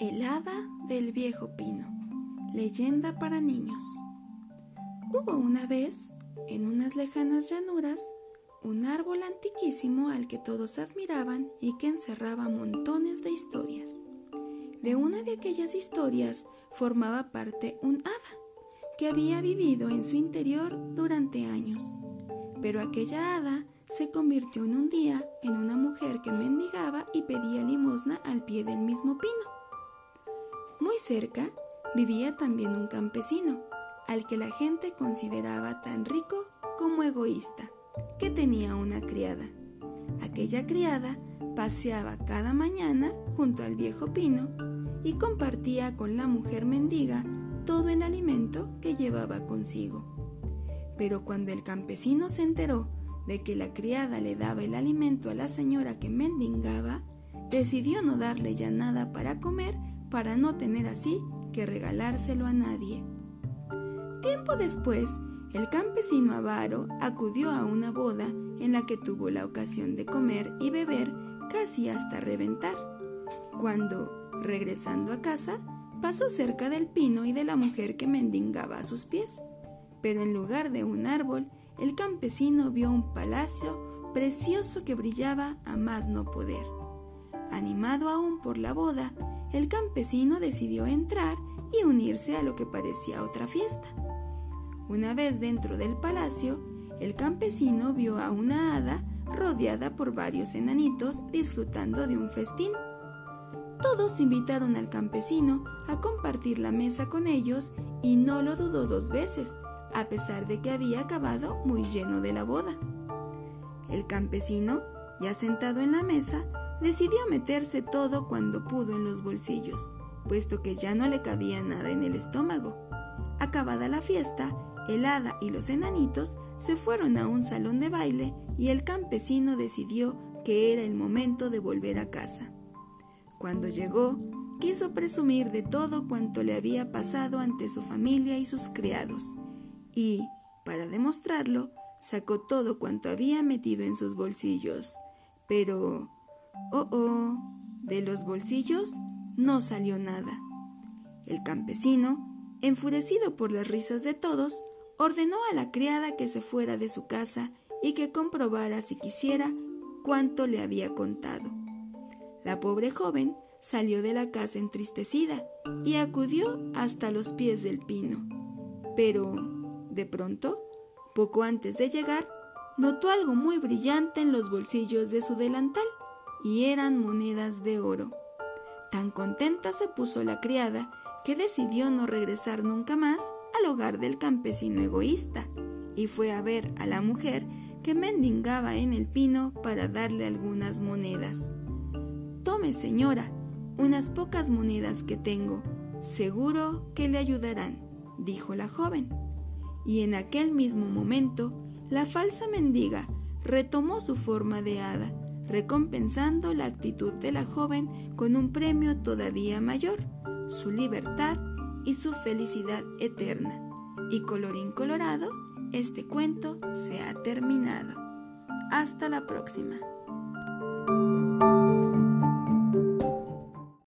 El hada del viejo pino. Leyenda para niños. Hubo una vez, en unas lejanas llanuras, un árbol antiquísimo al que todos admiraban y que encerraba montones de historias. De una de aquellas historias formaba parte un hada, que había vivido en su interior durante años. Pero aquella hada se convirtió en un día en una mujer que mendigaba y pedía limosna al pie del mismo pino. Muy cerca vivía también un campesino, al que la gente consideraba tan rico como egoísta, que tenía una criada. Aquella criada paseaba cada mañana junto al viejo pino y compartía con la mujer mendiga todo el alimento que llevaba consigo. Pero cuando el campesino se enteró de que la criada le daba el alimento a la señora que mendigaba, decidió no darle ya nada para comer para no tener así que regalárselo a nadie. Tiempo después, el campesino avaro acudió a una boda en la que tuvo la ocasión de comer y beber casi hasta reventar, cuando, regresando a casa, pasó cerca del pino y de la mujer que mendigaba a sus pies. Pero en lugar de un árbol, el campesino vio un palacio precioso que brillaba a más no poder. Animado aún por la boda, el campesino decidió entrar y unirse a lo que parecía otra fiesta. Una vez dentro del palacio, el campesino vio a una hada rodeada por varios enanitos disfrutando de un festín. Todos invitaron al campesino a compartir la mesa con ellos y no lo dudó dos veces, a pesar de que había acabado muy lleno de la boda. El campesino, ya sentado en la mesa, decidió meterse todo cuando pudo en los bolsillos, puesto que ya no le cabía nada en el estómago. Acabada la fiesta, el hada y los enanitos se fueron a un salón de baile y el campesino decidió que era el momento de volver a casa. Cuando llegó, quiso presumir de todo cuanto le había pasado ante su familia y sus criados, y, para demostrarlo, sacó todo cuanto había metido en sus bolsillos. Pero Oh, oh, de los bolsillos no salió nada. El campesino, enfurecido por las risas de todos, ordenó a la criada que se fuera de su casa y que comprobara si quisiera cuánto le había contado. La pobre joven salió de la casa entristecida y acudió hasta los pies del pino. Pero, de pronto, poco antes de llegar, notó algo muy brillante en los bolsillos de su delantal y eran monedas de oro. Tan contenta se puso la criada que decidió no regresar nunca más al hogar del campesino egoísta y fue a ver a la mujer que mendigaba en el pino para darle algunas monedas. Tome, señora, unas pocas monedas que tengo. Seguro que le ayudarán, dijo la joven. Y en aquel mismo momento, la falsa mendiga retomó su forma de hada recompensando la actitud de la joven con un premio todavía mayor, su libertad y su felicidad eterna. Y colorín colorado, este cuento se ha terminado. Hasta la próxima.